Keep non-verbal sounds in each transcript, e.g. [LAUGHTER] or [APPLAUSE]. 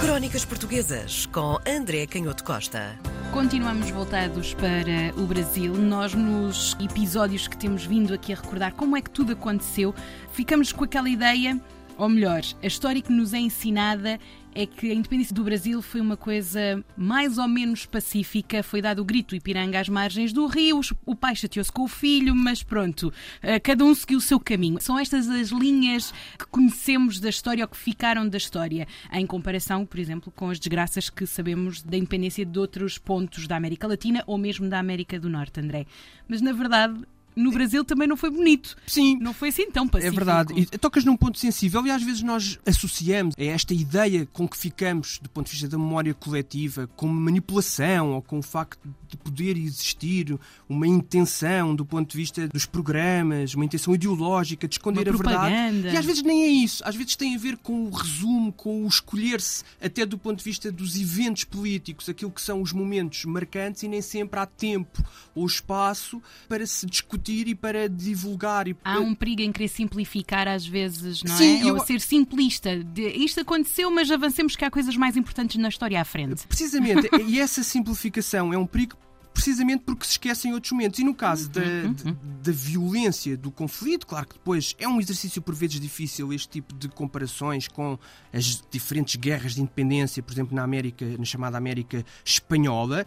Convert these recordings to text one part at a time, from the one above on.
Crónicas Portuguesas com André Canhoto Costa. Continuamos voltados para o Brasil. Nós, nos episódios que temos vindo aqui a recordar como é que tudo aconteceu, ficamos com aquela ideia, ou melhor, a história que nos é ensinada é que a independência do Brasil foi uma coisa mais ou menos pacífica. Foi dado o grito Ipiranga às margens do rio, o pai chateou-se com o filho, mas pronto, eh, cada um seguiu o seu caminho. São estas as linhas que conhecemos da história ou que ficaram da história, em comparação, por exemplo, com as desgraças que sabemos da independência de outros pontos da América Latina ou mesmo da América do Norte, André. Mas na verdade, no Brasil também não foi bonito. Sim. Não foi assim tão pacífico. É verdade. E tocas num ponto sensível e às vezes nós associamos a esta ideia com que ficamos do ponto de vista da memória coletiva com manipulação ou com o facto de poder existir uma intenção do ponto de vista dos programas, uma intenção ideológica de esconder uma a propaganda. verdade. E às vezes nem é isso. Às vezes tem a ver com o resumo, com o escolher-se até do ponto de vista dos eventos políticos, aquilo que são os momentos marcantes e nem sempre há tempo ou espaço para se discutir e para divulgar. E... Há um perigo em querer simplificar às vezes, não Sim, é? eu- Ou ser simplista. De, isto aconteceu, mas avancemos que há coisas mais importantes na história à frente. Precisamente, [LAUGHS] e essa simplificação é um perigo precisamente porque se esquecem outros momentos. E no caso da, de- da violência do conflito, claro que depois é um exercício por vezes difícil este tipo de comparações com as diferentes guerras de independência, por exemplo, na América, na chamada América Espanhola.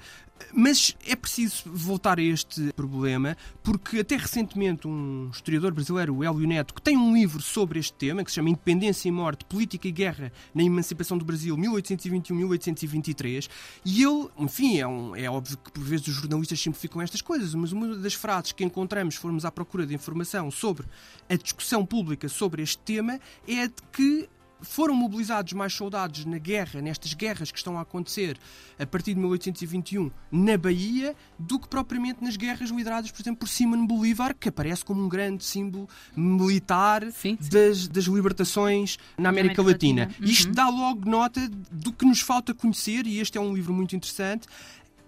Mas é preciso voltar a este problema, porque até recentemente um historiador brasileiro, Hélio Neto, que tem um livro sobre este tema, que se chama Independência e Morte, Política e Guerra na Emancipação do Brasil, 1821-1823, e ele, enfim, é, um- é óbvio que por vezes os jornalistas simplificam estas coisas, mas uma das frases que encontramos, formos à procura de informação sobre a discussão pública sobre este tema, é de que foram mobilizados mais soldados na guerra, nestas guerras que estão a acontecer a partir de 1821 na Bahia, do que propriamente nas guerras lideradas, por exemplo, por Simón Bolívar, que aparece como um grande símbolo militar Sim, sim. Das, das libertações na América, América Latina. Latina. Isto Uhum. dá logo nota do que nos falta conhecer, e este é um livro muito interessante,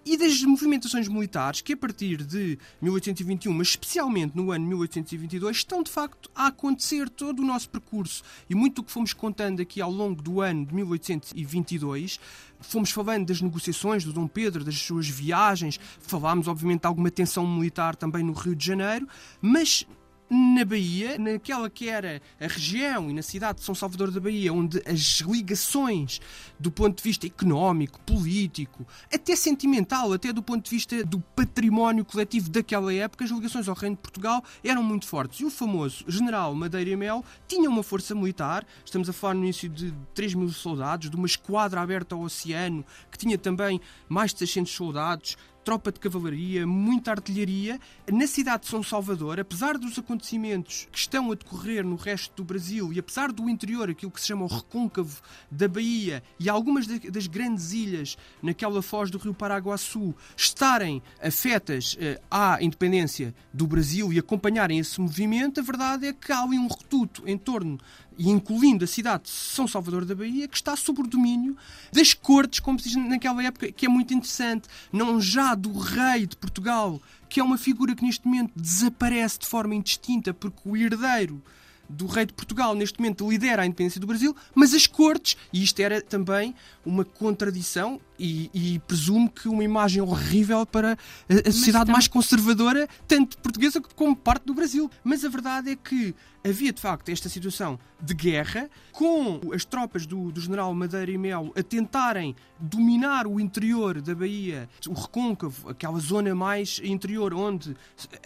e das movimentações militares que, a partir de 1821, mas especialmente no ano 1822, estão de facto a acontecer todo o nosso percurso. E muito do que fomos contando aqui ao longo do ano de 1822, fomos falando das negociações do Dom Pedro, das suas viagens, falámos, obviamente, de alguma tensão militar também no Rio de Janeiro, mas na Bahia, naquela que era a região e na cidade de São Salvador da Bahia, onde as ligações do ponto de vista económico, político, até sentimental, até do ponto de vista do património coletivo daquela época, as ligações ao Reino de Portugal eram muito fortes. E o famoso general Madeira e Mel tinha uma força militar, estamos a falar no início de 3 mil soldados, de uma esquadra aberta ao oceano, que tinha também mais de 600 soldados, tropa de cavalaria, muita artilharia. Na cidade de São Salvador, apesar dos acontecimentos que estão a decorrer no resto do Brasil e apesar do interior, aquilo que se chama o recôncavo da Bahia e algumas da- das grandes ilhas naquela foz do rio Paraguaçu estarem afetas eh, à independência do Brasil e acompanharem esse movimento, a verdade é que há ali um reduto em torno e incluindo a cidade de São Salvador da Bahia, que está sob o domínio das cortes, como se diz naquela época, que é muito interessante. Não já do rei de Portugal, que é uma figura que neste momento desaparece de forma indistinta, porque o herdeiro do rei de Portugal neste momento lidera a independência do Brasil, mas as cortes, e isto era também uma contradição e, e presumo que uma imagem horrível para a, a sociedade tam- mais conservadora, tanto portuguesa como parte do Brasil. Mas a verdade é que havia de facto esta situação de guerra, com as tropas do, do general Madeira e Melo a tentarem dominar o interior da Bahia, o recôncavo, aquela zona mais interior, onde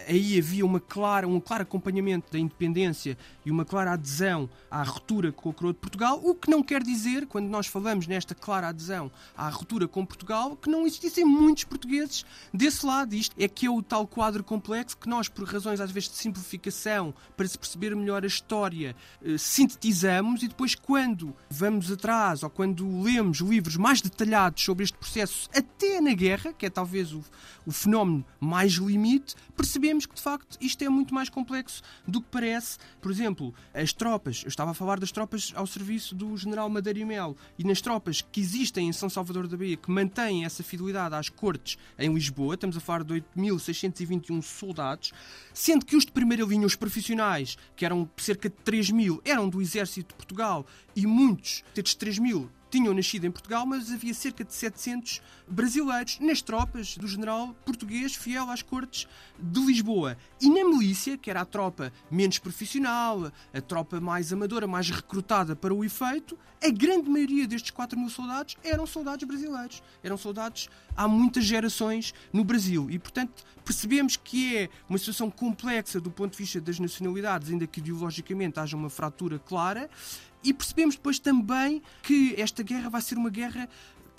aí havia uma clara, um claro acompanhamento da independência e uma clara adesão à ruptura com a coroa de Portugal, o que não quer dizer, quando nós falamos nesta clara adesão à ruptura com Portugal, que não existissem muitos portugueses desse lado. Isto é que é o tal quadro complexo que nós, por razões às vezes de simplificação, para se perceber melhor a história, eh, sintetizamos e depois, quando vamos atrás ou quando lemos livros mais detalhados sobre este processo, até na guerra, que é talvez o, o fenómeno mais limite, percebemos que de facto isto é muito mais complexo do que parece. Por exemplo, as tropas, eu estava a falar das tropas ao serviço do general Madeira e Melo, e nas tropas que existem em São Salvador da Bahia, que mantêm essa fidelidade às cortes em Lisboa, estamos a falar de 8.621 soldados, sendo que os de primeira linha, os profissionais, que eram cerca de 3 mil, eram do exército de Portugal, e muitos destes 3 mil tinham nascido em Portugal, mas havia cerca de 700 brasileiros nas tropas do general português fiel às cortes de Lisboa. E na milícia, que era a tropa menos profissional, a tropa mais amadora, mais recrutada para o efeito, a grande maioria destes 4 mil soldados eram soldados brasileiros. Eram soldados há muitas gerações no Brasil. E, portanto, percebemos que é uma situação complexa do ponto de vista das nacionalidades, ainda que ideologicamente haja uma fratura clara. E percebemos depois também que esta guerra vai ser uma guerra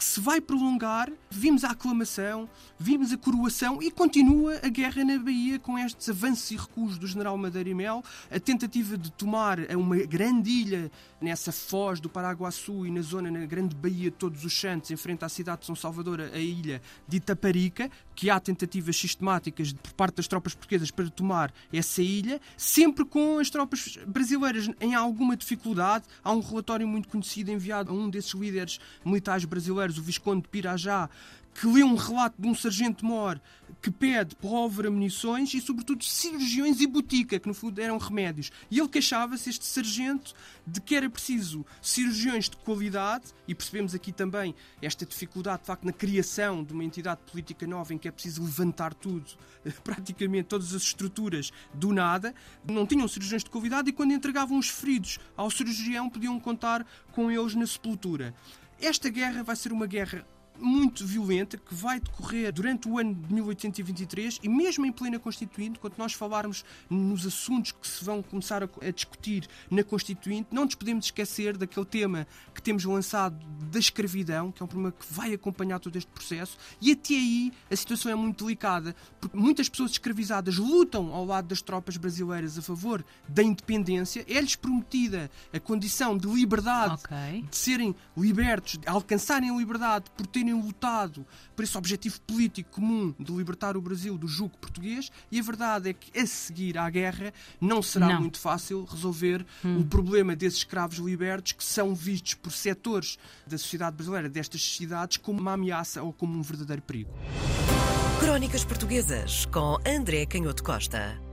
que se vai prolongar. Vimos a aclamação, vimos a coroação e continua a guerra na Bahia com estes avanços e recuos do general Madeira e Mel, a tentativa de tomar uma grande ilha nessa foz do Paraguaçu e na zona, na grande Baía de Todos os Santos, em frente à cidade de São Salvador, a ilha de Itaparica, que há tentativas sistemáticas por parte das tropas portuguesas para tomar essa ilha, sempre com as tropas brasileiras em alguma dificuldade. Há um relatório muito conhecido enviado a um desses líderes militares brasileiros o Visconde de Pirajá, que lê um relato de um sargento-mor que pede pólvora, munições e, sobretudo, cirurgiões e botica, que no fundo eram remédios. E ele queixava-se, este sargento, de que era preciso cirurgiões de qualidade, e percebemos aqui também esta dificuldade, de facto, na criação de uma entidade política nova em que é preciso levantar tudo, [LAUGHS] praticamente todas as estruturas, do nada. Não tinham cirurgiões de qualidade e, quando entregavam os feridos ao cirurgião, podiam contar com eles na sepultura. Esta guerra vai ser uma guerra muito violenta que vai decorrer durante o ano de 1823 e mesmo em plena Constituinte, quando nós falarmos nos assuntos que se vão começar a, a, discutir na Constituinte, não nos podemos esquecer daquele tema que temos lançado da escravidão, que é um problema que vai acompanhar todo este processo, e até aí a situação é muito delicada, porque muitas pessoas escravizadas lutam ao lado das tropas brasileiras a favor da independência, é-lhes prometida a condição de liberdade, okay. de serem libertos, de alcançarem a liberdade por terem terem lutado por esse objetivo político comum de libertar o Brasil do jugo português, e a verdade é que a seguir à guerra não será não. muito fácil resolver hum. o problema desses escravos libertos que são vistos por setores da sociedade brasileira, destas cidades, como uma ameaça ou como um verdadeiro perigo. Crónicas Portuguesas com André Canhoto Costa.